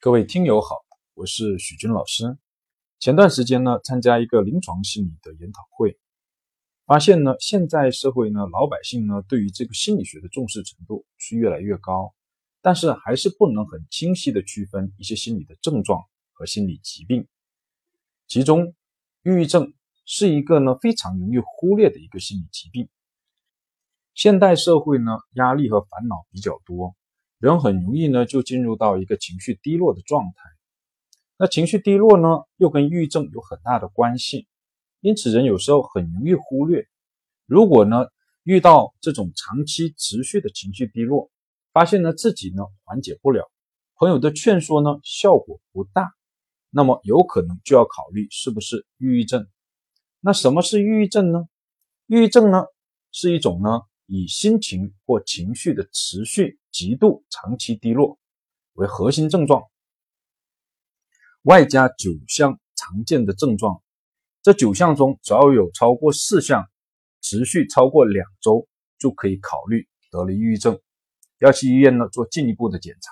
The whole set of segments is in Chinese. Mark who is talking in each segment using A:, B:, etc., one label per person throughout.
A: 各位听友好，我是许军老师。前段时间呢，参加一个临床心理的研讨会，发现呢，现在社会呢，老百姓呢，对于这个心理学的重视程度是越来越高，但是还是不能很清晰的区分一些心理的症状和心理疾病。其中，抑郁症是一个呢非常容易忽略的一个心理疾病。现代社会呢，压力和烦恼比较多。人很容易呢就进入到一个情绪低落的状态，那情绪低落呢又跟抑郁症有很大的关系，因此人有时候很容易忽略。如果呢遇到这种长期持续的情绪低落，发现呢自己呢缓解不了，朋友的劝说呢效果不大，那么有可能就要考虑是不是抑郁症。那什么是抑郁症呢？抑郁症呢是一种呢以心情或情绪的持续。极度长期低落为核心症状，外加九项常见的症状。这九项中，只要有超过四项持续超过两周，就可以考虑得了抑郁症，要去医院呢做进一步的检查。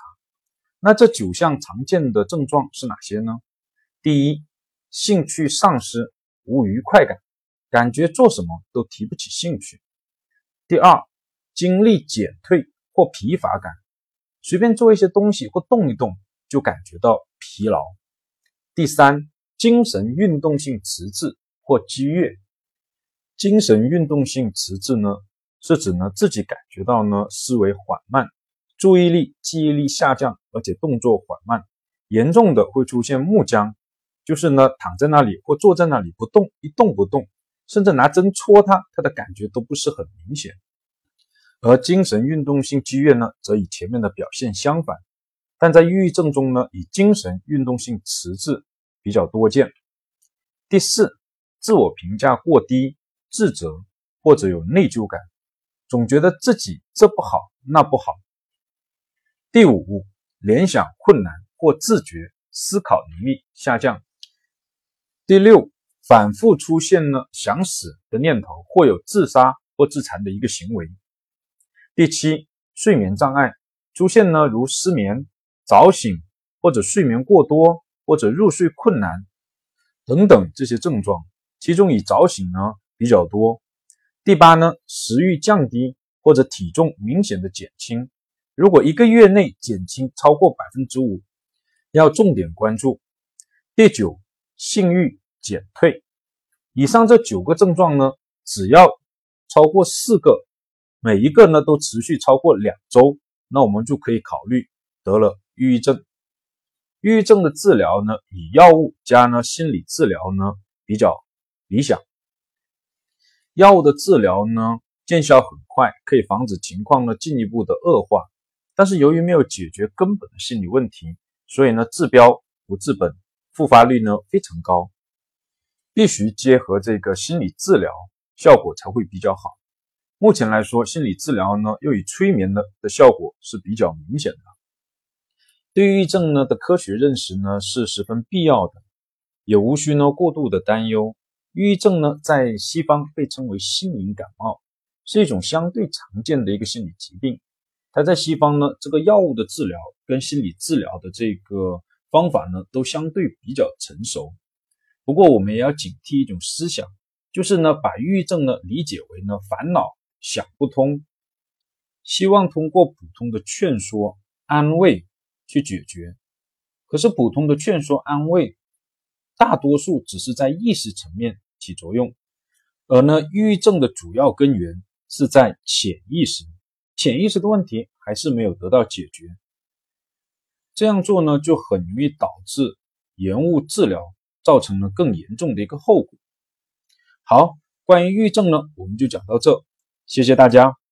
A: 那这九项常见的症状是哪些呢？第一，兴趣丧失，无愉快感，感觉做什么都提不起兴趣。第二，精力减退。或疲乏感，随便做一些东西或动一动就感觉到疲劳。第三，精神运动性迟滞或激越。精神运动性迟滞呢，是指呢自己感觉到呢思维缓慢，注意力、记忆力下降，而且动作缓慢，严重的会出现木僵，就是呢躺在那里或坐在那里不动，一动不动，甚至拿针戳他，他的感觉都不是很明显。而精神运动性激越呢，则与前面的表现相反，但在抑郁症中呢，以精神运动性迟滞比较多见。第四，自我评价过低，自责或者有内疚感，总觉得自己这不好那不好。第五，联想困难或自觉思考能力下降。第六，反复出现呢想死的念头，或有自杀或自残的一个行为。第七，睡眠障碍出现呢，如失眠、早醒或者睡眠过多或者入睡困难等等这些症状，其中以早醒呢比较多。第八呢，食欲降低或者体重明显的减轻，如果一个月内减轻超过百分之五，要重点关注。第九，性欲减退。以上这九个症状呢，只要超过四个。每一个呢都持续超过两周，那我们就可以考虑得了抑郁症。抑郁症的治疗呢，以药物加呢心理治疗呢比较理想。药物的治疗呢见效很快，可以防止情况呢进一步的恶化。但是由于没有解决根本的心理问题，所以呢治标不治本，复发率呢非常高。必须结合这个心理治疗，效果才会比较好。目前来说，心理治疗呢，又以催眠的的效果是比较明显的。对抑郁症呢的科学认识呢是十分必要的，也无需呢过度的担忧。抑郁症呢在西方被称为心灵感冒，是一种相对常见的一个心理疾病。它在西方呢，这个药物的治疗跟心理治疗的这个方法呢都相对比较成熟。不过我们也要警惕一种思想，就是呢把抑郁症呢理解为呢烦恼。想不通，希望通过普通的劝说、安慰去解决。可是普通的劝说、安慰，大多数只是在意识层面起作用，而呢，抑郁症的主要根源是在潜意识，潜意识的问题还是没有得到解决。这样做呢，就很容易导致延误治疗，造成了更严重的一个后果。好，关于抑郁症呢，我们就讲到这。谢谢大家。